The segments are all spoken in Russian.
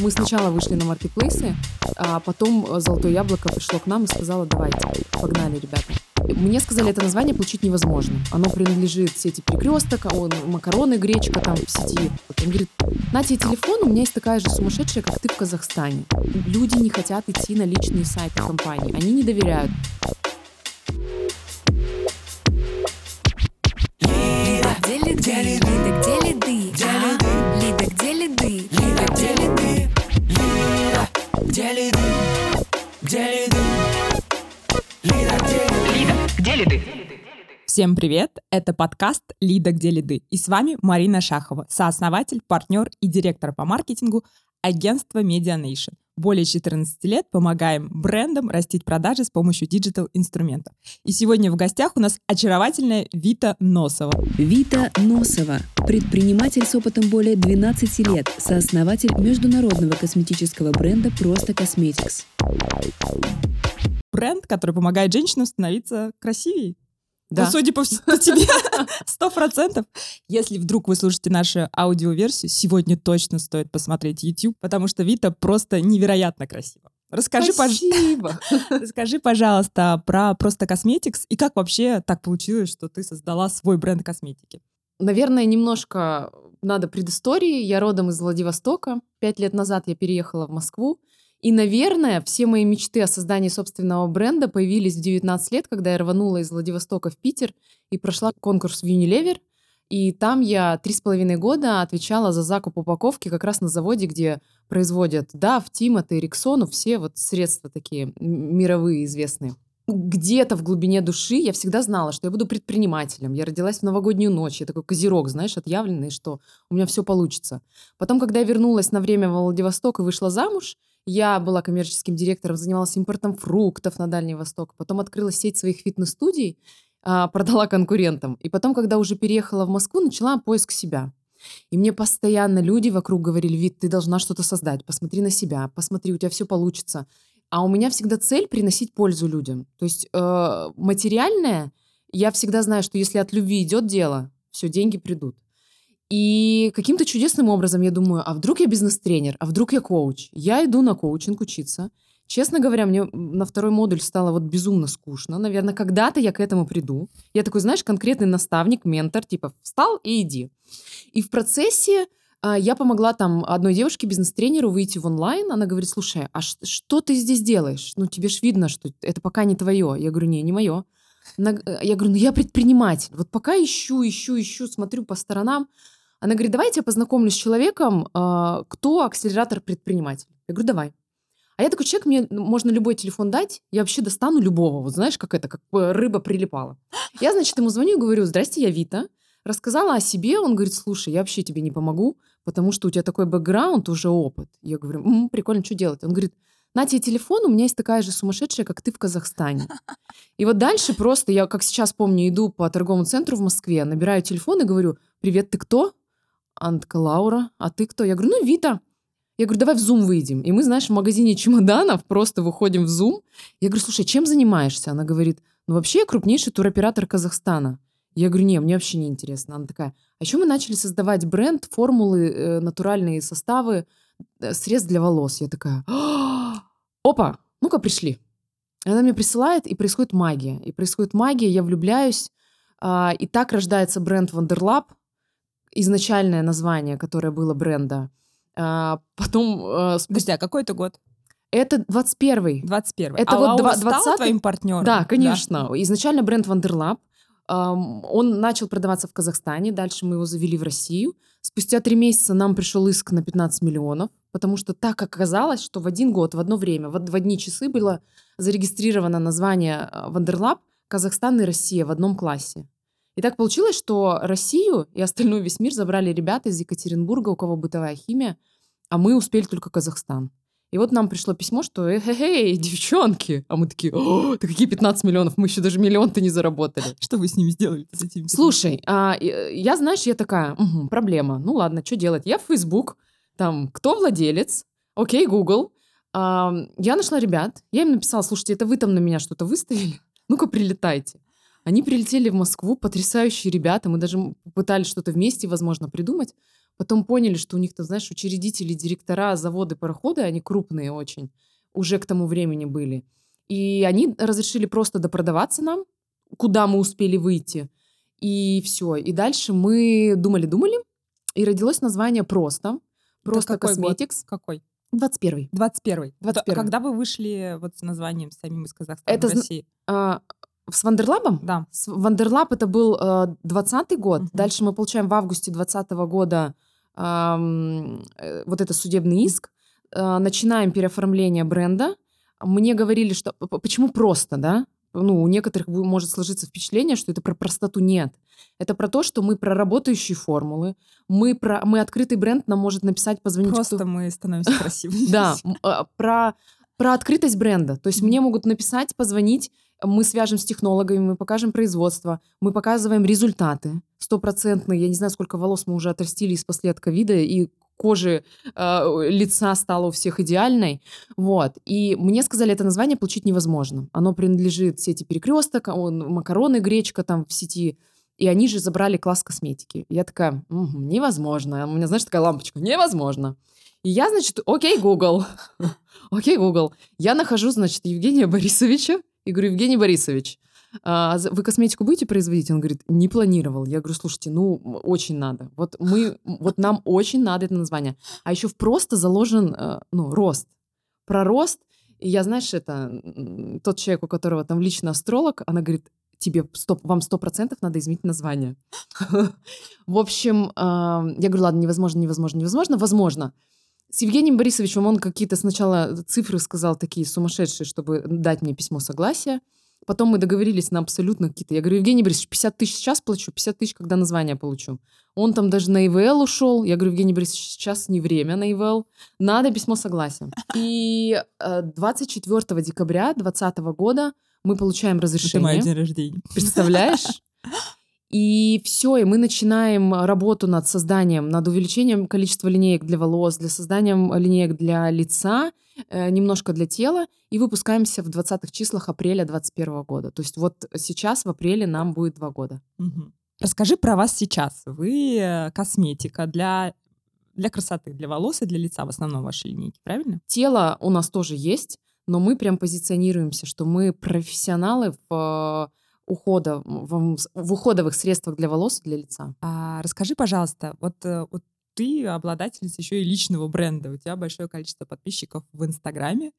Мы сначала вышли на маркетплейсы, а потом Золотое Яблоко пришло к нам и сказало, давайте, погнали, ребята. Мне сказали, это название получить невозможно. Оно принадлежит сети Перекресток, а он макароны, гречка там в сети. Он говорит, на тебе телефон, у меня есть такая же сумасшедшая, как ты в Казахстане. Люди не хотят идти на личные сайты компании. Они не доверяют. Лиды? Всем привет! Это подкаст «Лида, где лиды». И с вами Марина Шахова, сооснователь, партнер и директор по маркетингу агентства Media Nation. Более 14 лет помогаем брендам растить продажи с помощью диджитал-инструментов. И сегодня в гостях у нас очаровательная Вита Носова. Вита Носова – предприниматель с опытом более 12 лет, сооснователь международного косметического бренда «Просто Cosmetics». Бренд, который помогает женщинам становиться красивее. Да. Ну, судя по, тебе, сто процентов. Если вдруг вы слушаете нашу аудиоверсию, сегодня точно стоит посмотреть YouTube, потому что Вита просто невероятно красиво. Расскажи, пож- Спасибо. Расскажи, пожалуйста, про просто косметикс и как вообще так получилось, что ты создала свой бренд косметики. Наверное, немножко надо предыстории. Я родом из Владивостока. Пять лет назад я переехала в Москву. И, наверное, все мои мечты о создании собственного бренда появились в 19 лет, когда я рванула из Владивостока в Питер и прошла конкурс в Unilever. И там я три с половиной года отвечала за закуп упаковки как раз на заводе, где производят DAF, Тимати, Риксону, все вот средства такие мировые известные. Где-то в глубине души я всегда знала, что я буду предпринимателем. Я родилась в новогоднюю ночь. Я такой козерог, знаешь, отъявленный, что у меня все получится. Потом, когда я вернулась на время в Владивосток и вышла замуж, я была коммерческим директором, занималась импортом фруктов на Дальний Восток. Потом открыла сеть своих фитнес-студий, а, продала конкурентам. И потом, когда уже переехала в Москву, начала поиск себя. И мне постоянно люди вокруг говорили, Вит, ты должна что-то создать, посмотри на себя, посмотри, у тебя все получится. А у меня всегда цель приносить пользу людям. То есть э, материальное, я всегда знаю, что если от любви идет дело, все, деньги придут. И каким-то чудесным образом я думаю, а вдруг я бизнес-тренер, а вдруг я коуч? Я иду на коучинг учиться. Честно говоря, мне на второй модуль стало вот безумно скучно. Наверное, когда-то я к этому приду. Я такой, знаешь, конкретный наставник, ментор, типа встал и иди. И в процессе а, я помогла там одной девушке, бизнес-тренеру, выйти в онлайн. Она говорит, слушай, а что ты здесь делаешь? Ну, тебе ж видно, что это пока не твое. Я говорю, не, не мое. Э, я говорю, ну я предприниматель. Вот пока ищу, ищу, ищу, смотрю по сторонам. Она говорит, давайте я познакомлюсь с человеком, а, кто акселератор предприниматель. Я говорю, давай. А я такой человек, мне можно любой телефон дать, я вообще достану любого. Вот знаешь, как это, как э, рыба прилипала. Я, значит, ему звоню и говорю, здрасте, я Вита. Рассказала о себе, он говорит, слушай, я вообще тебе не помогу, потому что у тебя такой бэкграунд, уже опыт. Я говорю, «М, прикольно, что делать? Он говорит, на тебе телефон, у меня есть такая же сумасшедшая, как ты в Казахстане. И вот дальше просто, я как сейчас помню, иду по торговому центру в Москве, набираю телефон и говорю, привет, ты кто? Она такая, Лаура, а ты кто? Я говорю, ну, Вита. Я говорю, давай в Zoom выйдем. И мы, знаешь, в магазине чемоданов просто выходим в Zoom. Я говорю, слушай, чем занимаешься? Она говорит, ну, вообще я крупнейший туроператор Казахстана. Я говорю, не, мне вообще не интересно. Она такая, а еще мы начали создавать бренд, формулы, э, натуральные составы, э, средств для волос. Я такая, «А, опа, ну-ка пришли. Она мне присылает, и происходит магия. И происходит магия, я влюбляюсь. А, И так рождается бренд Wonderlab, изначальное название, которое было бренда. А, Потом, спустя- Подожди, а какой это год? это 21 21 Это а вот Лаура два- стала 20-й? твоим партнером? Да, конечно. Изначально бренд ам, Он начал продаваться в Казахстане, дальше мы его завели в Россию. Спустя три месяца нам пришел иск на 15 миллионов, потому что так оказалось, что в один год, в одно время, в од- в одни часы было зарегистрировано название э, Wonderlab Казахстан и Россия в одном классе. И так получилось, что Россию и остальной весь мир забрали ребята из Екатеринбурга, у кого бытовая химия, а мы успели только Казахстан. И вот нам пришло письмо, что «Эй, девчонки!» А мы такие «О, да какие 15 миллионов? Мы еще даже миллион-то не заработали. Что вы с ними сделали с этими? Слушай, а, э, я, знаешь, я такая, «Мгм, проблема. Ну ладно, что делать? Я в Facebook, там, кто владелец? Окей, Google. А, я нашла ребят, я им написала, слушайте, это вы там на меня что-то выставили? Ну-ка, прилетайте. Они прилетели в Москву, потрясающие ребята, мы даже пытались что-то вместе, возможно, придумать. Потом поняли, что у них там, знаешь, учредители, директора, заводы, пароходы, они крупные очень, уже к тому времени были. И они разрешили просто допродаваться нам, куда мы успели выйти. И все. И дальше мы думали-думали, и родилось название «Просто». «Просто какой год? Cosmetics». Какой? 21 21 21. Когда вы вышли вот с названием самим из Казахстана Это в России? А, с Wonderlab ом? Да. С- Wonderlab это был э, 20 год. Мгм. Дальше мы получаем в августе 20 года э, вот это судебный иск. Э, начинаем переоформление бренда. Мне говорили, что почему просто, да? Ну, у некоторых может сложиться впечатление, что это про простоту. Нет. Это про то, что мы про работающие формулы. Мы, про, мы открытый бренд, нам может написать, позвонить. кто- Просто мы становимся красивыми. да, а, про, про открытость бренда. То есть мне могут написать, позвонить, мы свяжем с технологами, мы покажем производство, мы показываем результаты стопроцентные. Я не знаю, сколько волос мы уже отрастили из после от ковида, и кожи э, лица стала у всех идеальной. Вот. И мне сказали, это название получить невозможно. Оно принадлежит сети «Перекресток», он, макароны, гречка там в сети. И они же забрали класс косметики. Я такая, «Мгм, невозможно. У меня, знаешь, такая лампочка, невозможно. И я, значит, окей, Google. Окей, Google. Я нахожу, значит, Евгения Борисовича и говорю, Евгений Борисович, а, вы косметику будете производить? Он говорит, не планировал. Я говорю, слушайте, ну, очень надо. Вот мы, вот нам очень надо это название. А еще в просто заложен, э, ну, рост. Про рост. И я, знаешь, это тот человек, у которого там лично астролог, она говорит, тебе сто, вам сто процентов надо изменить название. В общем, я говорю, ладно, невозможно, невозможно, невозможно, возможно. С Евгением Борисовичем он какие-то сначала цифры сказал такие сумасшедшие, чтобы дать мне письмо согласия. Потом мы договорились на абсолютно какие-то... Я говорю, Евгений Борисович, 50 тысяч сейчас плачу, 50 тысяч, когда название получу. Он там даже на ИВЛ ушел. Я говорю, Евгений Борисович, сейчас не время на ИВЛ. Надо письмо согласия. И э, 24 декабря 2020 года мы получаем Это мой разрешение. день рождения. Представляешь? И все, и мы начинаем работу над созданием, над увеличением количества линеек для волос, для созданием линеек для лица, э, немножко для тела, и выпускаемся в 20-х числах апреля 2021 года. То есть вот сейчас в апреле нам будет два года. Мгм. Расскажи про вас сейчас. Вы э, косметика для, для красоты, для волос и для лица в основном ваши линейки, правильно? Тело у нас тоже есть, но мы прям позиционируемся, что мы профессионалы в ухода, в, в уходовых средствах для волос и для лица. А расскажи, пожалуйста, вот, э, вот ты обладательница еще и личного бренда. У тебя большое количество подписчиков в Инстаграме.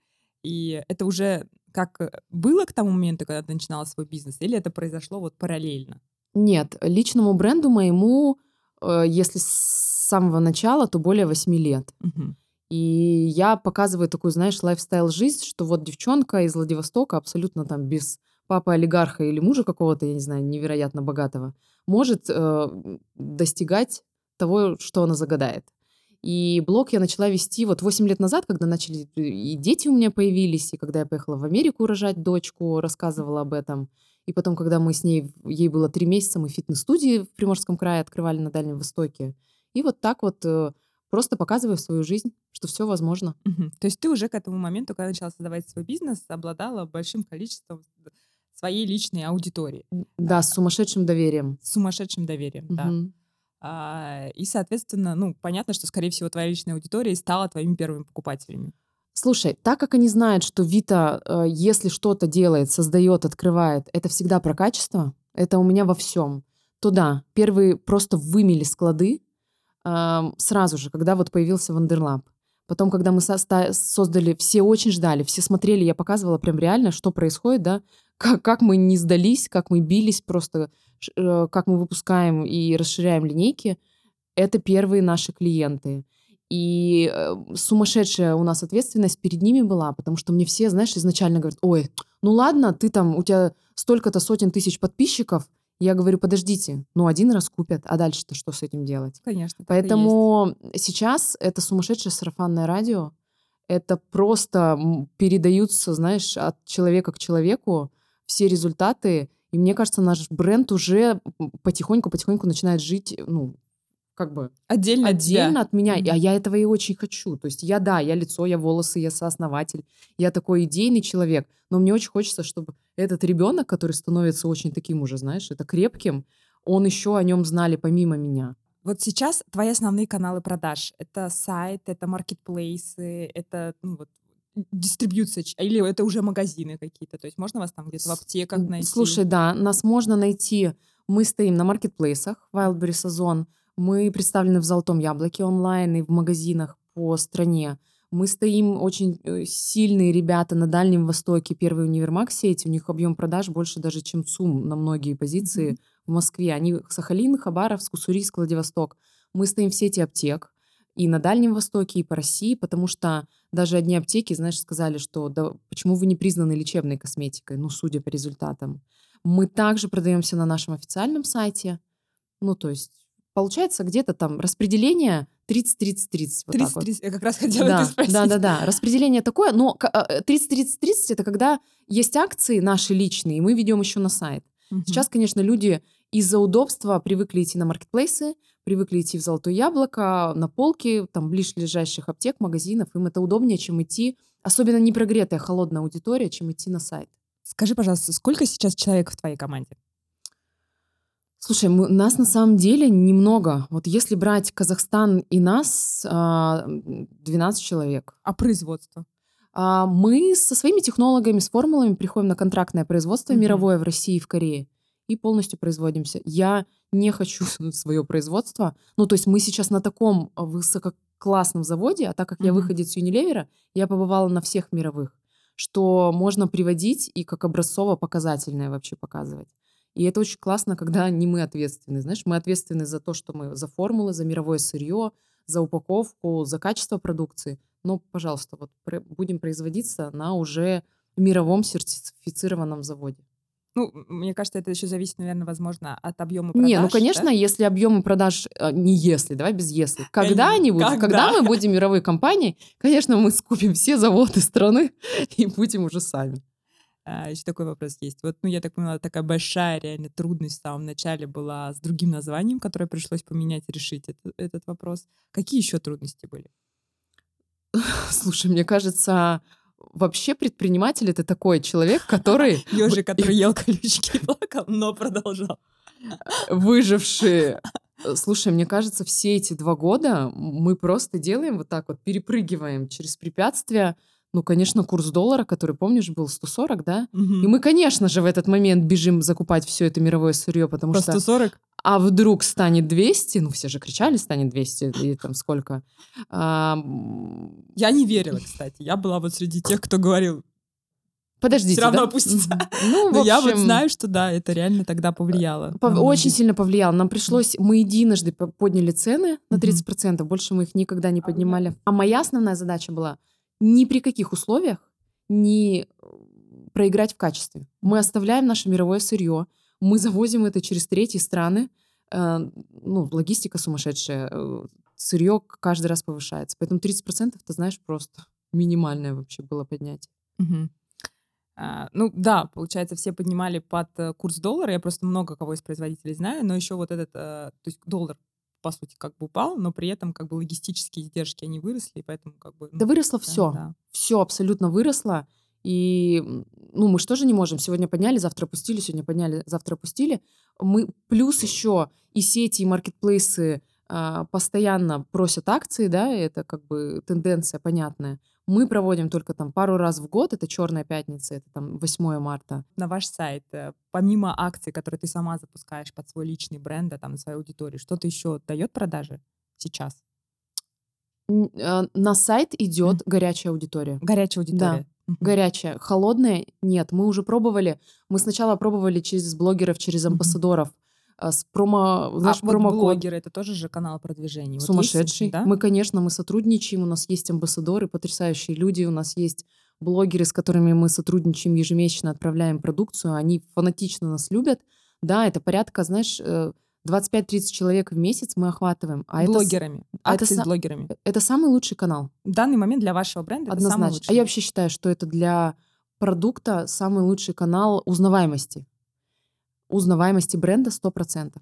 И это уже как э, было к тому моменту, когда ты начинала свой бизнес, или это произошло вот параллельно? Нет, личному бренду моему, э, если с самого начала, то более 8 лет. Мгм. И я показываю такую, знаешь, лайфстайл-жизнь, что вот девчонка из Владивостока абсолютно там без папы олигарха или мужа какого-то, я не знаю, невероятно богатого, может э, достигать того, что она загадает. И блог я начала вести вот 8 лет назад, когда начали и дети у меня появились, и когда я поехала в Америку рожать дочку, рассказывала об этом. И потом, когда мы с ней, ей было 3 месяца, мы фитнес-студии в Приморском крае открывали на Дальнем Востоке. И вот так вот э, просто показываю свою жизнь, что все возможно. Мгм. То есть ты уже к этому моменту, когда начала создавать свой бизнес, обладала большим количеством своей личной аудитории, Да, с сумасшедшим доверием. с сумасшедшим доверием, да. Мгм. А, и, соответственно, ну, понятно, что, скорее всего, твоя личная аудитория стала твоими первыми покупателями. Слушай, так как они знают, что Вита, э, если что-то делает, создает, открывает, это всегда про качество, это у меня во всем, то да, первые просто вымели склады ам, сразу же, когда вот появился Wonderlab. Потом, когда мы соста- создали, все очень ждали, все смотрели, я показывала прям реально, что происходит, да, как, как мы не сдались, как мы бились просто, э, как мы выпускаем и расширяем линейки. Это первые наши клиенты. И э, сумасшедшая у нас ответственность перед ними была, потому что мне все, знаешь, изначально говорят, ой, ну ладно, ты там, у тебя столько-то сотен тысяч подписчиков. Я говорю, подождите, ну один раз купят, а дальше-то что с этим делать? Конечно. Поэтому сейчас это сумасшедшее сарафанное радио. Это просто передаются, знаешь, от человека к человеку все результаты. И мне кажется, наш бренд уже потихоньку-потихоньку начинает жить, ну, как бы отдельно, отдельно от меня. А я этого и очень хочу. То есть я, да, я лицо, я волосы, я сооснователь, я такой идейный человек. Но мне очень хочется, чтобы этот ребенок, который становится очень таким уже, знаешь, это крепким, он еще о нем знали помимо меня. Вот сейчас твои основные каналы продаж — это сайт, это маркетплейсы, это ну, вот, дистрибьюция, или это уже магазины какие-то? То есть можно вас там где-то в аптеках найти? Слушай, да, нас можно найти. Мы стоим на маркетплейсах Wildberry Сезон. Мы представлены в Золотом Яблоке онлайн и в магазинах по стране. Мы стоим очень э, сильные ребята на Дальнем Востоке. Первый универмаг сеть. У них объем продаж больше даже, чем ЦУМ на многие позиции в Москве. Они Сахалин, Хабаровск, Уссурийск, Владивосток. Мы стоим в сети аптек и на Дальнем Востоке, и по России, потому что даже одни аптеки, знаешь, сказали, что да, почему вы не признаны лечебной косметикой, ну, судя по результатам. Мы также продаемся на нашем официальном сайте. Ну, то есть, получается, где-то там распределение 30-30-30. Вот так вот. 30-30, я как раз хотела Да, это спросить. да, да, да. Распределение такое, но ка- а, 30-30-30 это когда есть акции наши личные, и мы ведем еще на сайт. Мгм. Сейчас, конечно, люди из-за удобства привыкли идти на маркетплейсы, привыкли идти в Золотое Яблоко, на полки, там, ближайших аптек, магазинов. Им это удобнее, чем идти, особенно не прогретая, холодная аудитория, чем идти на сайт. Скажи, пожалуйста, сколько сейчас человек в твоей команде? Слушай, мы, нас на самом деле немного. Вот если брать Казахстан и нас, а, 12 человек. А производство? А, Мы со своими технологами, с формулами приходим на контрактное производство Мгм. мировое в России и в Корее и полностью производимся. Я не хочу свое производство. Ну, то есть мы сейчас на таком а, высококлассном заводе, а так как я Мгм. выходец Unilever, я побывала на всех мировых, что можно приводить и как образцово-показательное вообще показывать. И это очень классно, когда не мы ответственны. Знаешь, мы ответственны за то, что мы за формулы, за мировое сырье, за упаковку, за качество продукции. Но, пожалуйста, вот будем производиться на уже мировом сертифицированном заводе. Ну, мне кажется, это еще зависит, наверное, возможно, от объема продаж. не, ну, конечно, да? если объемы продаж, э, не если, давай без если, когда-нибудь, Когда? когда мы будем мировой компанией, конечно, мы скупим все заводы страны и будем уже сами. А, еще такой вопрос есть. Вот, ну, я так поняла, такая большая реально трудность в самом начале была с другим названием, которое пришлось поменять решить это- этот вопрос. Какие еще трудности были? Слушай, мне кажется, вообще предприниматель это такой человек, который Ежик, который ел колючки и плакал, но продолжал. выжившие. Слушай, мне кажется, все эти два года мы просто делаем вот так вот, перепрыгиваем через препятствия. Ну, конечно, курс доллара, который, помнишь, был 140, да? И мы, конечно же, в этот момент бежим закупать все это мировое сырье, потому По что... 140? А вдруг станет 200? Ну, все же кричали, станет 200, и там сколько? А, Я не верила, кстати. Я была вот среди тех, кто говорил, Подождите, Всё равно да? опустится. Ну, но я вот общем, знаю, что да, это реально тогда повлияло. Пов- на Очень многих. сильно повлияло. Нам пришлось, мы единожды по- подняли цены на Мгм. 30%, больше мы их никогда не поднимали. А моя основная задача была ни при каких условиях не э, проиграть в качестве. Мы оставляем наше мировое сырье, мы завозим это через третьи страны, э, ну, логистика сумасшедшая, э, сырье каждый раз повышается. Поэтому 30% ты знаешь просто минимальное вообще было поднятие. Мгм. А, ну да, получается, все поднимали под курс доллара. Я просто много кого из производителей знаю, но еще вот этот, то есть доллар по сути как бы упал, но при этом как бы логистические издержки они выросли, и поэтому как бы Да ну, выросло да, все. да. все абсолютно выросло. И, ну, мы же тоже не можем. Сегодня подняли, завтра опустили, сегодня подняли, завтра опустили. Мы плюс еще и сети, и маркетплейсы а, постоянно просят акции, да, это как бы тенденция понятная. Мы проводим только там пару раз в год, это Черная пятница, это там 8 марта. На ваш сайт, э, помимо акций, которые ты сама запускаешь под свой личный бренд, да, там, на свою аудиторию, что-то еще дает продажи сейчас? А, На сайт идет горячая аудитория. Горячая аудитория. Мгм. Горячая. Холодная нет. Мы уже пробовали. Мы сначала пробовали через блогеров, через амбассадоров. А, С промо, А знаешь, вот промокод. блогеры, это тоже же канал продвижения. Вот есть, Сумасшедший. да? Мы, конечно, мы сотрудничаем, у нас есть амбассадоры, потрясающие люди, у нас есть блогеры, с которыми мы сотрудничаем ежемесячно, отправляем продукцию, они фанатично нас любят. Да, это порядка, знаешь, э, 25-30 человек в месяц мы охватываем. А это, с- блогерами. а это Акции с са- блогерами. это самый лучший канал, В данный момент для вашего бренда это самый однозначно. лучший. А я вообще считаю, что это для продукта самый лучший канал узнаваемости. Узнаваемости бренда 100%.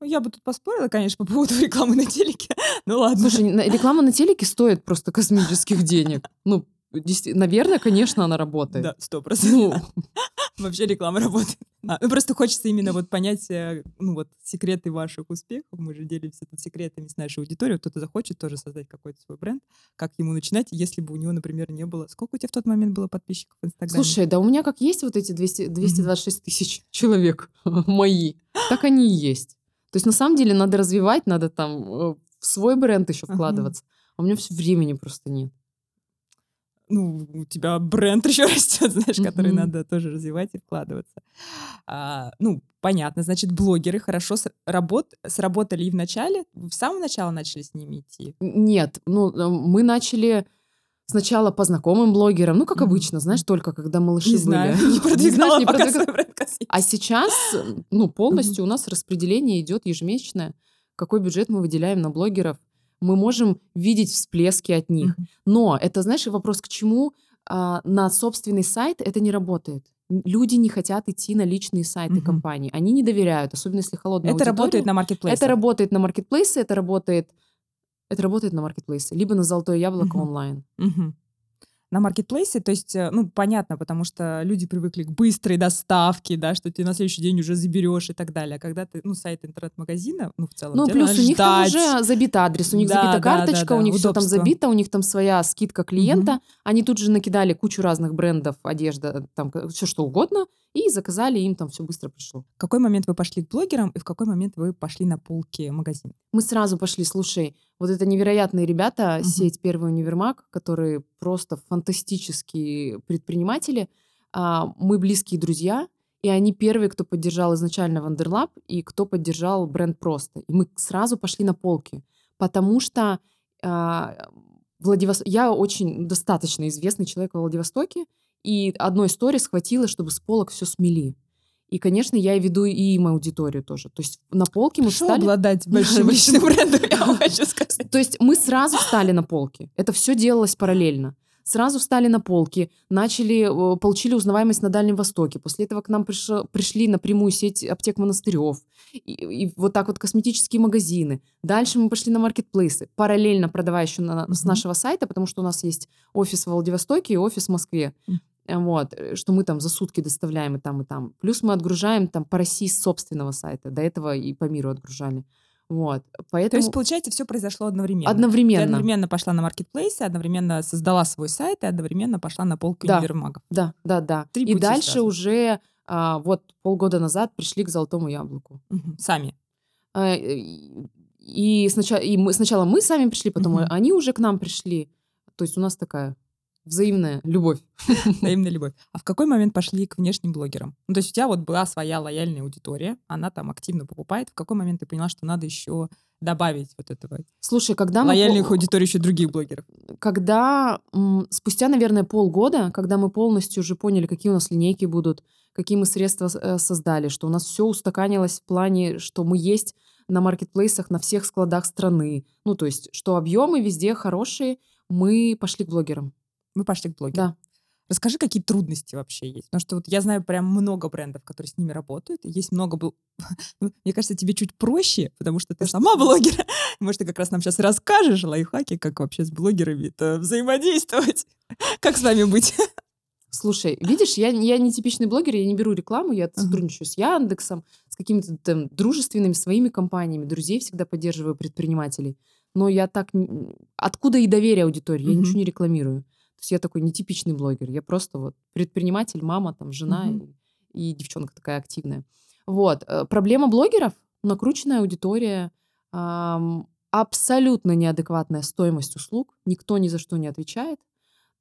Ну, я бы тут поспорила, конечно, по поводу рекламы на телеке. Ну ладно. Слушай, реклама на телеке стоит просто космических денег. Ну, наверное, конечно, она работает. Да, сто процентов. Ну, Вообще реклама работает. А, ну, просто хочется именно вот понять, э, ну вот, секреты ваших успехов. Мы же делимся тут секретами с нашей аудиторией. Кто-то захочет тоже создать какой-то свой бренд. Как ему начинать, если бы у него, например, не было... Сколько у тебя в тот момент было подписчиков в Инстаграме? Слушай, да у меня как есть вот эти 200, 226 тысяч человек мои, так они и есть. То есть на самом деле надо развивать, надо там э, в свой бренд еще Ага. вкладываться. А у меня все времени просто нет. Ну, у тебя бренд еще растет, знаешь, который Мгм. надо тоже развивать и вкладываться. А, ну, понятно, значит, блогеры хорошо с- работ, сработали и в начале, в самом начале начали с ними идти. Нет, ну э, мы начали сначала по знакомым блогерам, ну как обычно, знаешь, только когда малыши Не были. знаю, не знаешь, продвигала не продвигала. свой бренд косметики. А сейчас, ну, полностью у нас распределение идет ежемесячное. Какой бюджет мы выделяем на блогеров? Мы можем видеть всплески от них. Но это, знаешь, вопрос к чему? А, на собственный сайт это не работает. Люди не хотят идти на личные сайты Мгм. компаний. Они не доверяют, особенно если холодная Это работает на маркетплейсе. Это работает на маркетплейсе, это работает... Это работает на маркетплейсе, либо на золотое яблоко Мгм. онлайн. Мгм. На маркетплейсе, то есть, э, ну, понятно, потому что люди привыкли к быстрой доставке, да, что ты на следующий день уже заберешь и так далее. А когда ты, ну, сайт интернет-магазина, ну, в целом, Ну, плюс у них там ждать. уже забит адрес, у них Да, забита да, да, карточка, у да, них все там удобство. забито, у них там своя скидка клиента. Мгм. Они тут же накидали кучу разных брендов, одежда, там все что угодно, и заказали, им там все быстро пришло. В какой момент вы пошли к блогерам и в какой момент вы пошли на полки магазина? Мы сразу пошли, слушай, вот это невероятные ребята, Мгм. сеть Первый универмаг, которые просто фантастические предприниматели. А, Мы близкие друзья, и они первые, кто поддержал изначально Wonderlab и кто поддержал бренд просто. И мы сразу пошли на полки, потому что а, Владивос- я очень достаточно известный человек во Владивостоке, и одной истории схватило, чтобы с полок все смели. И, конечно, я веду и им аудиторию тоже. То есть на полке мы Хорошо встали... обладать большим личным брендом, я вам хочу сказать. То есть мы сразу встали на полки. Это все делалось параллельно. Сразу встали на полки, начали, э, получили узнаваемость на Дальнем Востоке. После этого к нам пришло- пришли напрямую сеть аптек монастырев. И, и вот так вот косметические магазины. Дальше мы пошли на маркетплейсы, параллельно продавая еще на- с Мгм. нашего сайта, потому что у нас есть офис в Владивостоке и офис в Москве. Э, Вот, э, что мы там за сутки доставляем и там, и там. Плюс мы отгружаем там по России с собственного сайта. До этого и по миру отгружали. Вот. Поэтому То есть, получается, все произошло одновременно. Ты одновременно. одновременно пошла на маркетплейсе, одновременно создала свой сайт и одновременно пошла на полку Да. универмагов. Да, да, да. Три и дальше сразу. уже а, вот полгода назад пришли к золотому яблоку. Мгм. Сами. А, и, и сначала, и мы, сначала мы сами пришли, потом Мгм. они уже к нам пришли. То есть у нас такая взаимная любовь. Взаимная любовь. А в какой момент пошли к внешним блогерам? Ну, то есть у тебя вот была своя лояльная аудитория, она там активно покупает. В какой момент ты поняла, что надо еще добавить вот этого Слушай, когда мы... лояльных аудиторий еще других блогеров? когда спустя, наверное, полгода, когда мы полностью уже поняли, какие у нас линейки будут, какие мы средства э, создали, что у нас все устаканилось в плане, что мы есть на маркетплейсах на всех складах страны, ну, то есть, что объемы везде хорошие, мы пошли к блогерам. Мы пошли к блогерам. Да. Расскажи, какие трудности вообще есть. Потому что вот я знаю прям много брендов, которые с ними работают. и Есть много... бл- Ну, Мне кажется, тебе чуть проще, потому что ты сама блогер. Может, ты как раз нам сейчас расскажешь лайфхаки, как вообще с блогерами взаимодействовать. Как с вами быть? Слушай, видишь, я, я не типичный блогер, я не беру рекламу, я Ага. сотрудничаю с Яндексом, с какими-то там дружественными своими компаниями, друзей всегда поддерживаю, предпринимателей. Но я так... Откуда и доверие аудитории? Я Мгм. ничего не рекламирую. То есть я такой нетипичный блогер. Я просто вот предприниматель, мама, там, жена Мгм. и, и девчонка такая активная. Вот. э, Проблема блогеров — накрученная аудитория, ам, абсолютно неадекватная стоимость услуг, никто ни за что не отвечает.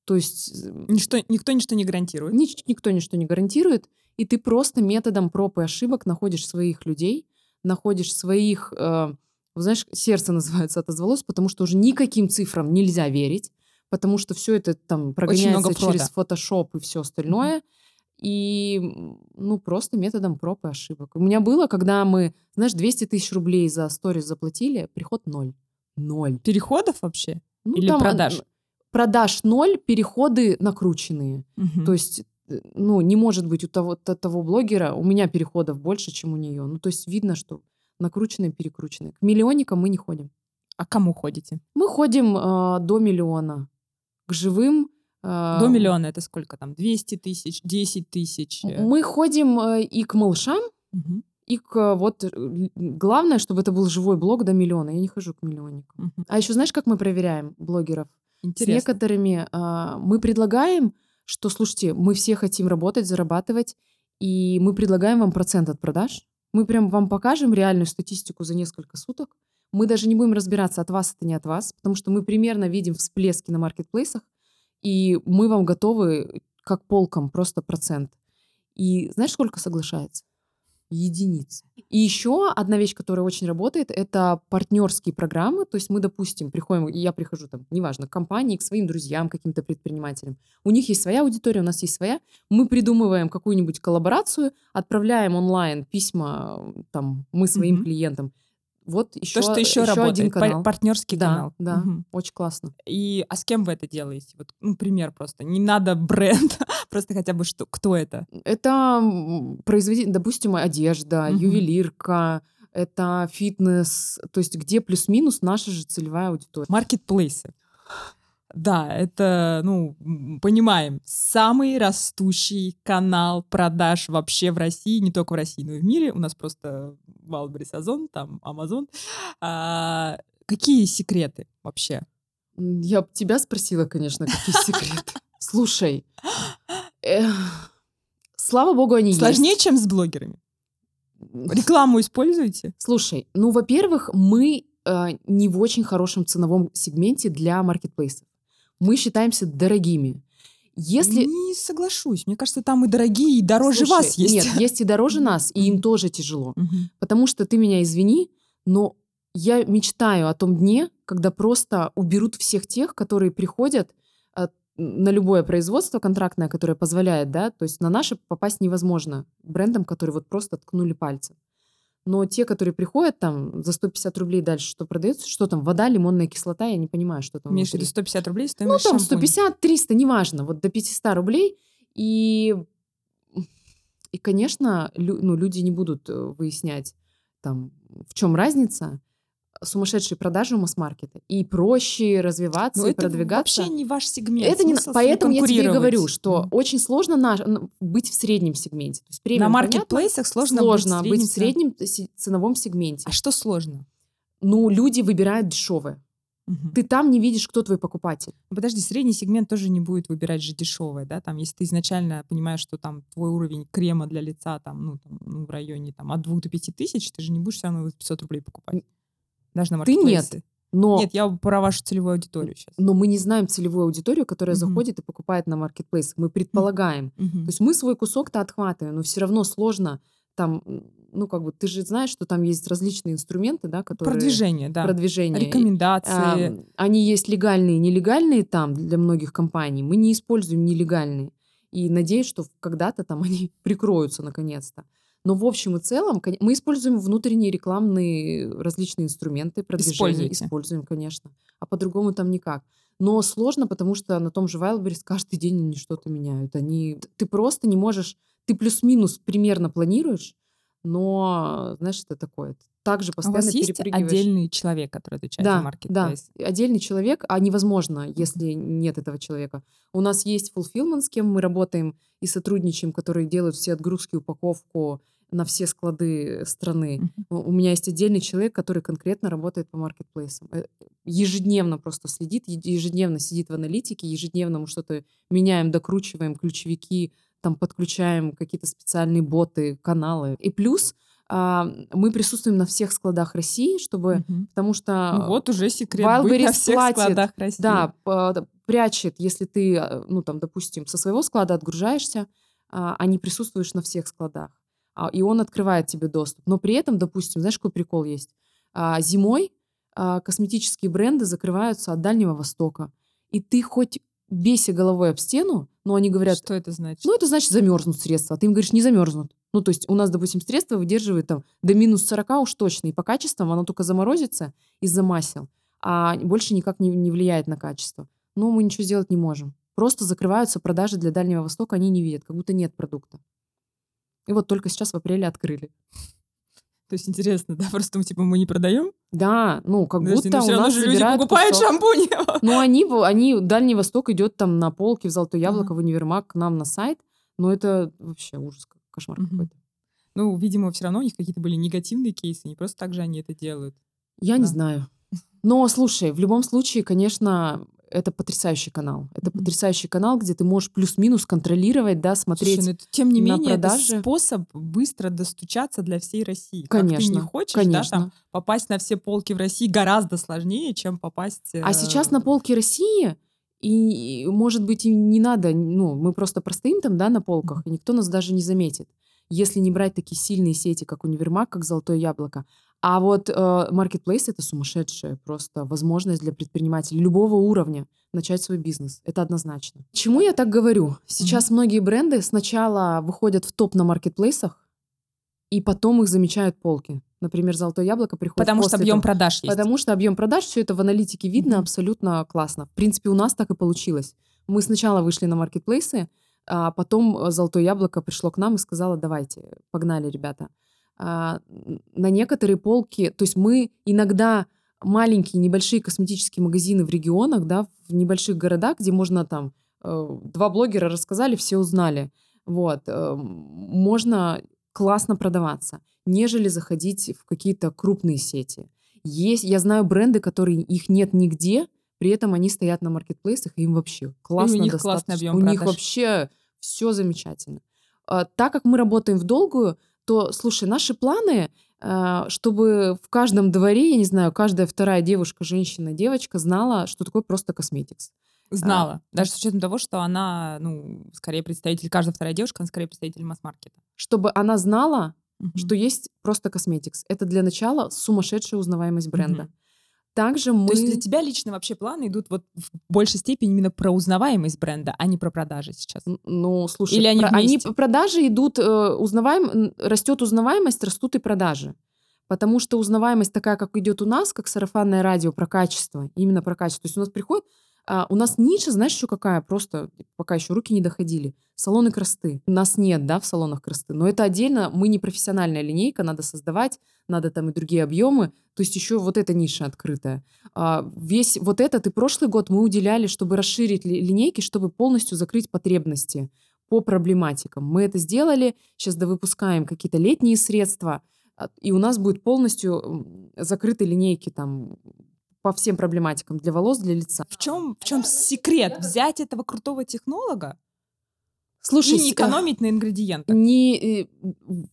То есть Ничто, никто ничто не гарантирует. Нич- никто ничто не гарантирует, и ты просто методом проб и ошибок находишь своих людей, находишь своих, э, знаешь, сердце называется отозвалось, потому что уже никаким цифрам нельзя верить, потому что все это там прогоняется через фотошоп и все остальное. И, м, ну, просто методом проб и ошибок. У меня было, когда мы, знаешь, 200 тысяч рублей за сторис заплатили, приход ноль. Ноль. Переходов вообще? Ну, Или там, продаж? Продаж ноль, переходы накрученные. Мгм. То есть, э, ну, не может быть у того, того блогера, у меня переходов больше, чем у нее. Ну, то есть видно, что накрученные, перекрученные. К миллионникам мы не ходим. А кому ходите? Мы ходим э, до миллиона. К живым, А, До миллиона это сколько там? 200 тысяч, 10 тысяч? э, Мы ходим э, и к малышам, мгм, и к э, вот... э, Главное, чтобы это был живой блог до миллиона. Я не хожу к миллионникам. мгм. А еще знаешь, как мы проверяем блогеров? С Интересно. некоторыми а, мы предлагаем, что, слушайте, мы все хотим работать, зарабатывать, и мы предлагаем вам процент от продаж. Мы прям вам покажем реальную статистику за несколько суток. Мы даже не будем разбираться, от вас это не от вас, потому что мы примерно видим всплески на маркетплейсах, и мы вам готовы как полком просто процент. И знаешь, сколько соглашается? Единицы. И еще одна вещь, которая очень работает, это партнерские программы. То есть мы, допустим, приходим, я прихожу там, неважно, к компании, к своим друзьям, каким-то предпринимателям. У них есть своя аудитория, у нас есть своя. Мы придумываем какую-нибудь коллаборацию, отправляем онлайн письма там мы своим Мгм. клиентам. Вот еще, То, что еще, еще работает. один канал. партнерский да, канал. да, Мгм. очень классно. И, а с кем вы это делаете? Вот, ну, пример просто. Не надо бренд, просто хотя бы что, кто это. Это производитель, допустим, одежда, Мгм. ювелирка, это фитнес, то есть где плюс-минус наша же целевая аудитория. Маркетплейсы. Да, это, ну, понимаем, самый растущий канал продаж вообще в России, не только в России, но и в мире. У нас просто Wildberries, Озон, там Amazon. А, какие секреты вообще? Я б тебя спросила, конечно, какие секреты. Слушай, эх, слава богу, они Сложнее, есть. чем с блогерами? Рекламу используете? Слушай, ну, во-первых, мы э, не в очень хорошем ценовом сегменте для маркетплейсов. Мы считаемся дорогими. Если... Не соглашусь. Мне кажется, там и дорогие, и дороже Слушай, вас есть. Нет, есть и дороже нас, и им тоже тяжело. Потому что ты меня извини, но я мечтаю о том дне, когда просто уберут всех тех, которые приходят э, на любое производство контрактное, которое позволяет, да, то есть на наше попасть невозможно брендам, которые вот просто ткнули пальцем. Но те, которые приходят там за 150 рублей дальше, что продается, что там, вода, лимонная кислота, я не понимаю, что там виду 150 рублей Ну, стоимость там шампуня? 150, 300, неважно, вот до 500 рублей. И, и конечно, лю- ну, люди не будут э, выяснять, там, в чем разница. Сумасшедшие продажи у масс-маркета. И проще развиваться Ну, и это продвигаться. вообще не ваш сегмент. это не, поэтому я тебе говорю, что Мгм. очень сложно наш- быть в среднем сегменте. То есть на премиум, понятно, маркетплейсах сложно, сложно быть, быть в среднем ценовом сегменте. А что сложно? Ну, люди выбирают дешевое. Мгм. Ты там не видишь, кто твой покупатель. Ну, Подожди, средний сегмент тоже не будет выбирать же дешевое, да? Там, если ты изначально понимаешь, что там твой уровень крема для лица там, ну, там, ну, в районе там, от 2 до 5 тысяч, ты же не будешь все равно за 500 рублей покупать. Даже на Ты нет. Но Нет, я про вашу целевую аудиторию сейчас. но мы не знаем целевую аудиторию, которая Мгм. заходит и покупает на маркетплейсах. Мы предполагаем. То есть мы свой кусок-то отхватываем, но все равно сложно там, ну как бы ты же знаешь, что там есть различные инструменты, да, которые Продвижение, да. продвижение. Рекомендации. А, они есть легальные и нелегальные там для многих компаний. Мы не используем нелегальные. И надеюсь, что когда-то там они прикроются наконец-то. Но в общем и целом мы используем внутренние рекламные различные инструменты продвижения. Используем, конечно. А по-другому там никак. Но сложно, потому что на том же Wildberries каждый день они что-то меняют. Они... Ты просто не можешь... Ты плюс-минус примерно планируешь, но, знаешь, это такое. Также А у постоянно вас есть отдельный человек, который отвечает за Да, да, маркетплейс? отдельный человек, а невозможно, если нет этого человека. У нас есть fulfillment, с кем мы работаем и сотрудничаем, которые делают все отгрузки, упаковку на все склады страны. У меня есть отдельный человек, который конкретно работает по маркетплейсам. Э, Ежедневно просто следит, ежедневно сидит в аналитике, ежедневно мы что-то меняем, докручиваем ключевики, там подключаем какие-то специальные боты, каналы. И плюс а, мы присутствуем на всех складах России, чтобы, Мгм. потому что Ну вот уже секрет быть на Wildberries всех платит, складах России. да, прячет, если ты, э, ну там, допустим, со своего склада отгружаешься, а а не присутствуешь на всех складах. А, И он открывает тебе доступ. Но при этом, допустим, знаешь, какой прикол есть? А, Зимой а, косметические бренды закрываются от Дальнего Востока. И ты хоть бейся головой об стену, но они говорят, Что это значит? ну, это значит замерзнут средства. А ты им говоришь, не замерзнут. Ну, то есть у нас, допустим, средство выдерживает там до минус 40 уж точно. И по качествам оно только заморозится из-за масел, а больше никак не, не влияет на качество. Но мы ничего сделать не можем. Просто закрываются продажи для Дальнего Востока, они не видят, как будто нет продукта. И вот только сейчас в апреле открыли. То есть интересно, да, просто типа мы не продаем. Да, ну как Подожди, будто но у все равно нас же люди покупают кусок. шампунь. Ну, они, они, Дальний Восток идет там на полке в Золотое Яблоко, Ага. в универмаг, к нам на сайт. Но это вообще ужас, кошмар Мгм. какой-то. Ну, видимо, все равно у них какие-то были негативные кейсы, не просто так же они это делают. Я не Да. знаю. Но слушай, в любом случае, конечно, это потрясающий канал. Это Мгм. потрясающий канал, где ты можешь плюс-минус контролировать, да, смотреть. Слушай, ну тем не на менее, продажи. это способ быстро достучаться для всей России. Как ты не Конечно, хочешь, да, конечно. там, попасть на все полки в России гораздо сложнее, чем попасть... А э, сейчас на полке России, и, и, может быть, и не надо, ну, мы просто простоим там, да, на полках, и никто нас даже не заметит, если не брать такие сильные сети, как Универмаг, как Золотое Яблоко. А вот э, Marketplace — это сумасшедшая просто возможность для предпринимателей любого уровня начать свой бизнес. Это однозначно. Чему я так говорю? Сейчас многие бренды сначала выходят в топ на маркетплейсах, и потом их замечают полки. Например, Золотое Яблоко приходит Потому что после объем того- продаж есть. Потому что объем продаж, все это в аналитике видно Мгм. абсолютно классно. В принципе, у нас так и получилось. Мы сначала вышли на маркетплейсы, а потом э, Золотое Яблоко пришло к нам и сказала, давайте, погнали, ребята. А, на некоторые полки, то есть мы иногда маленькие, небольшие косметические магазины в регионах, да, в небольших городах, где можно там, э, два блогера рассказали, все узнали, вот, э, можно классно продаваться, нежели заходить в какие-то крупные сети. Есть, я знаю бренды, которые их нет нигде, при этом они стоят на маркетплейсах, и им вообще классно них достаточно. классный объем У них продаж. вообще все замечательно. А, Так как мы работаем в долгую, то, слушай, наши планы, а, чтобы в каждом дворе, я не знаю, каждая вторая девушка, женщина, девочка знала, что такое просто косметикс. Знала. Даже с учетом того, что она, ну, скорее представитель, каждая вторая девушка, она скорее представитель масс-маркета. Чтобы она знала, Мгм. что есть просто косметикс. Это для начала сумасшедшая узнаваемость бренда. Мгм. Также мы... То есть для тебя лично вообще планы идут вот в большей степени именно про узнаваемость бренда, а не про продажи сейчас. Ну, слушай, Или они про- вместе? продажи идут, э, узнаваем, растет узнаваемость, растут и продажи. Потому что узнаваемость такая, как идет у нас, как сарафанное радио про качество, именно про качество. То есть у нас приходит, а, у нас ниша, знаешь, еще какая? Просто пока еще руки не доходили. Салоны красоты. У нас нет, да, в салонах красоты. Но это отдельно, мы не профессиональная линейка, надо создавать, надо там и другие объемы. То есть еще вот эта ниша открытая. А, Весь вот этот и прошлый год мы уделяли, чтобы расширить ли- линейки, чтобы полностью закрыть потребности по проблематикам. Мы это сделали, сейчас довыпускаем какие-то летние средства, а, и у нас будет полностью закрыты линейки там по всем проблематикам для волос, для лица. В чем, в чем секрет? Взять этого крутого технолога Слушай, и не с- экономить на ингредиентах. не э,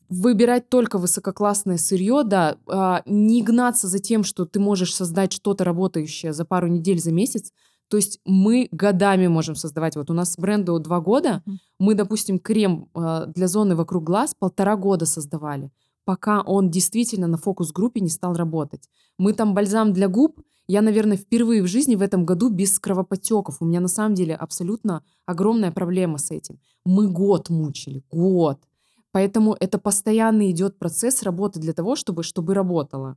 выбирать только высококлассное сырье, да, а, не гнаться за тем, что ты можешь создать что-то работающее за пару недель, за месяц. То есть мы годами можем создавать. Вот у нас бренду два года. Мы, допустим, крем а, для зоны вокруг глаз полтора года создавали, пока он действительно на фокус-группе не стал работать. Мы там бальзам для губ. Я, наверное, впервые в жизни в этом году без кровоподтеков. У меня на самом деле абсолютно огромная проблема с этим. Мы год мучили, год. Поэтому это постоянно идет процесс работы для того, чтобы, чтобы работало.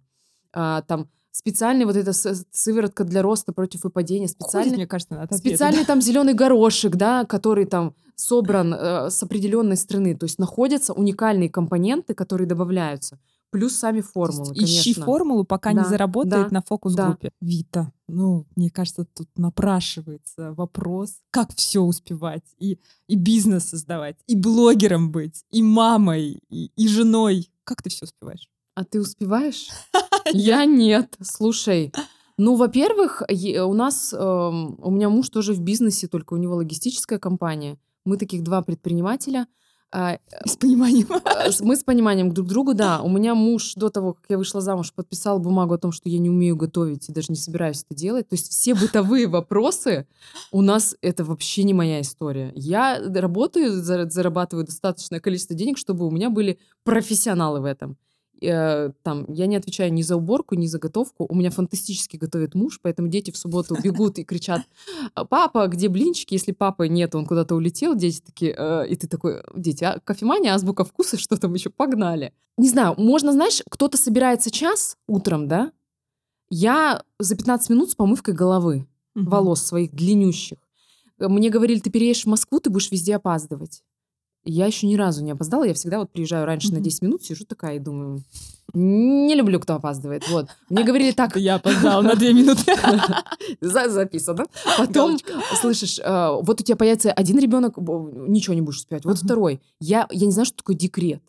А, там специальный вот эта сыворотка для роста против выпадения, Ходит, специальный, мне кажется, на ответы, специальный там зеленый горошек, да, который там собран э, с определенной страны. То есть находятся уникальные компоненты, которые добавляются, плюс сами формулы, есть Ищи конечно. формулу, пока не Да, заработает да, на фокус-группе. Вита, ну, мне кажется, тут напрашивается вопрос, как все успевать. И, и бизнес создавать, и блогером быть, и мамой, и, и женой. Как ты все успеваешь? А ты успеваешь? Я нет. Слушай, ну, во-первых, у нас, эм, у меня муж тоже в бизнесе, только у него логистическая компания. Мы таких два предпринимателя. А, С пониманием. э, с- Мы с пониманием друг к другу, да. У меня муж до того, как я вышла замуж, подписал бумагу о том, что я не умею готовить и даже не собираюсь это делать. То есть все бытовые вопросы у нас это вообще не моя история. Я работаю, зара- зарабатываю достаточное количество денег, чтобы у меня были профессионалы в этом. Э, Там, я не отвечаю ни за уборку, ни за готовку. У меня фантастически готовит муж, поэтому дети в субботу бегут и кричат, «А, папа, где блинчики? Если папы нет, он куда-то улетел, дети такие, «Э», и ты такой, дети, а кофемания, азбука вкуса, что там еще, погнали. Не знаю, можно, знаешь, кто-то собирается час утром, да? Я за 15 минут с помывкой головы, волос своих длиннющих. Мне говорили, ты переедешь в Москву, ты будешь везде опаздывать. Я еще ни разу не опоздала, я всегда вот приезжаю раньше на Мгм. 10 минут, сижу такая и думаю, Не люблю, кто опаздывает. Вот. Мне говорили так. Я опоздала на две минуты. За- Записано. Потом, слышишь, э, вот у тебя появится один ребенок, ничего не будешь успевать. Вот второй. Я, не знаю, что такое декрет.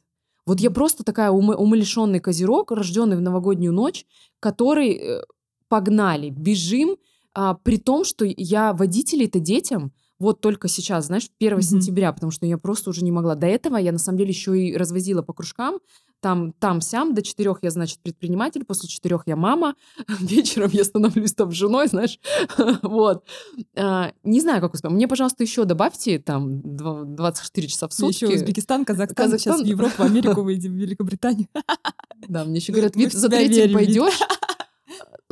Вот я просто такая ума- умалишенный козерог, рожденный в новогоднюю ночь, который э, погнали, бежим, а, при том, что я водителей-то детям вот только сейчас, знаешь, 1 Мгм. сентября, потому что я просто уже не могла. До этого я, на самом деле, еще и развозила по кружкам, там, там, сям, до четырех я, значит, предприниматель, после четырех я мама, вечером я становлюсь там женой, знаешь, вот. А, Не знаю, как успею. Мне, пожалуйста, еще добавьте там два- 24 часа в Еще сутки. Узбекистан, Казахстан, сейчас Казахстан. в Европу, в Америку выйдем, в Великобританию. Да, мне еще Мы- говорят, мы Вит, в за третьим верим, пойдешь.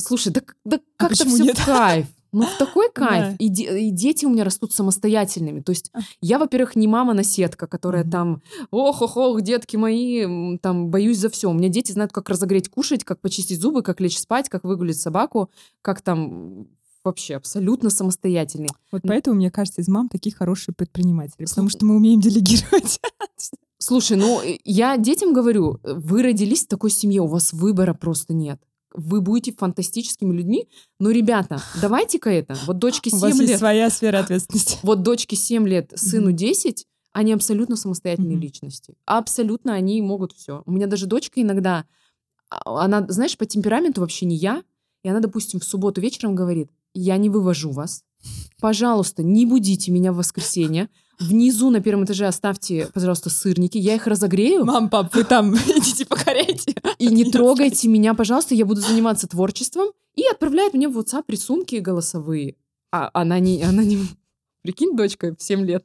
Слушай, да, да как-то все нет? в кайф. Ну, в такой кайф. Да. И, де- и дети у меня растут самостоятельными. То есть я, во-первых, не мама-наседка, которая там, ох-ох-ох, детки мои, там, боюсь за все. У меня дети знают, как разогреть кушать, как почистить зубы, как лечь спать, как выгулить собаку, как там вообще абсолютно самостоятельные. Вот поэтому, мне кажется, из мам такие хорошие предприниматели, потому Слушай. что мы умеем делегировать. Слушай, ну я детям говорю, вы родились в такой семье, у вас выбора просто нет. Вы будете фантастическими людьми. Но, ребята, давайте-ка это. Вот дочке У вас 7 есть лет, своя сфера ответственности. вот дочке 7 лет, сыну Мгм. 10, они абсолютно самостоятельные Мгм. личности. Абсолютно они могут все. У меня даже дочка иногда, а, она, знаешь, по темпераменту вообще не я, и она, допустим, в субботу вечером говорит, я не вывожу вас, пожалуйста, не будите меня в воскресенье, внизу на первом этаже оставьте, пожалуйста, сырники, я их разогрею, Мам, пап, вы там идите покоряйте. и не трогайте меня, пожалуйста, я буду заниматься творчеством. И отправляет мне в WhatsApp рисунки голосовые. А она не... Она не... Прикинь, дочка в 7 лет.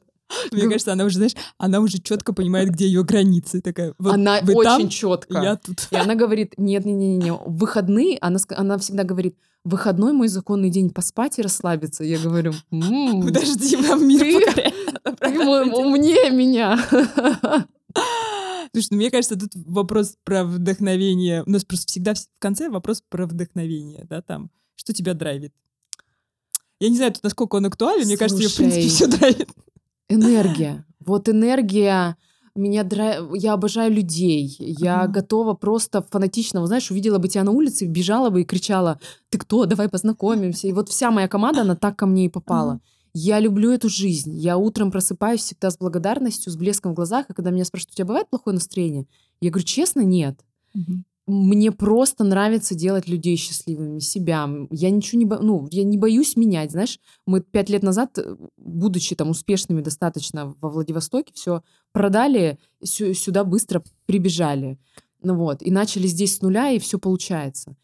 Мне кажется, она уже, знаешь, она уже четко понимает, где ее границы. Такая, вот она вы очень там, четко. я тут. И она говорит, нет, нет, нет, нет, выходные, она, она всегда говорит, выходной мой законный день поспать и расслабиться. Я говорю, «М, Подожди, нам мир Ты- умнее меня. Слушай, ну мне кажется, тут вопрос про вдохновение. У нас просто всегда в конце вопрос про вдохновение, да, там. Что тебя драйвит? Я не знаю, тут насколько он актуален. Мне кажется, ее, в принципе, Слушай. все драйвит. Энергия. Вот энергия. Меня дра... Я обожаю людей. Я Ага. готова просто фанатично. Вот знаешь, увидела бы тебя на улице, бежала бы и кричала, ты кто, давай познакомимся. И вот вся моя команда, она так ко мне и попала. Ага. Я люблю эту жизнь. Я утром просыпаюсь всегда с благодарностью, с блеском в глазах. И когда меня спрашивают, у тебя бывает плохое настроение? Я говорю, честно, нет. Мне просто нравится делать людей счастливыми, себя. Я ничего не, бо- ну, я не боюсь менять, знаешь. Мы пять лет назад, э, будучи там успешными достаточно во Владивостоке, все продали, сю- сюда быстро прибежали. Ну вот, и начали здесь с нуля, и все получается.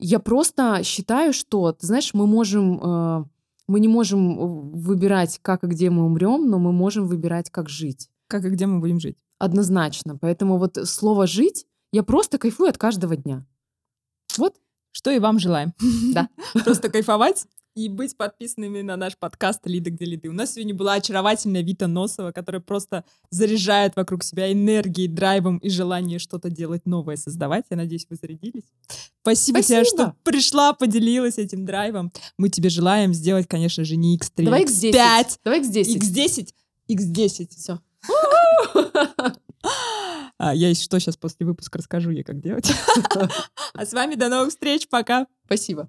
Я просто считаю, что, ты знаешь, мы можем, э, мы не можем э, выбирать, как и где мы умрем, но мы можем выбирать, как жить. Как и где мы будем жить? Однозначно. Поэтому вот слово «жить» я просто кайфую от каждого дня. Вот. Что и вам желаем. Да. Просто кайфовать и быть подписанными на наш подкаст «Лида, где лиды». У нас сегодня была очаровательная Вита Носова, которая просто заряжает вокруг себя энергией, драйвом и желанием что-то делать новое, создавать. Я надеюсь, вы зарядились. Спасибо, тебе, Спасибо. что пришла, поделилась этим драйвом. Мы тебе желаем сделать, конечно же, не X3, Давай а X10. X5, Давай X10. X10, X10. Все. А, я если что, сейчас после выпуска расскажу ей, как делать. А с вами до новых встреч, пока! Спасибо.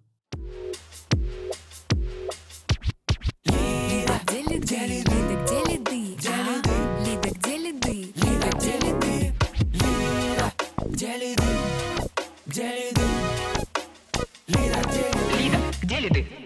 где лиды? Лида, где лиды? Где а? лиды? Лида, где лиды? Лида, где лиды? Лида, где лиды? Где лиды? Лида, где лиды? Лида, где лиды?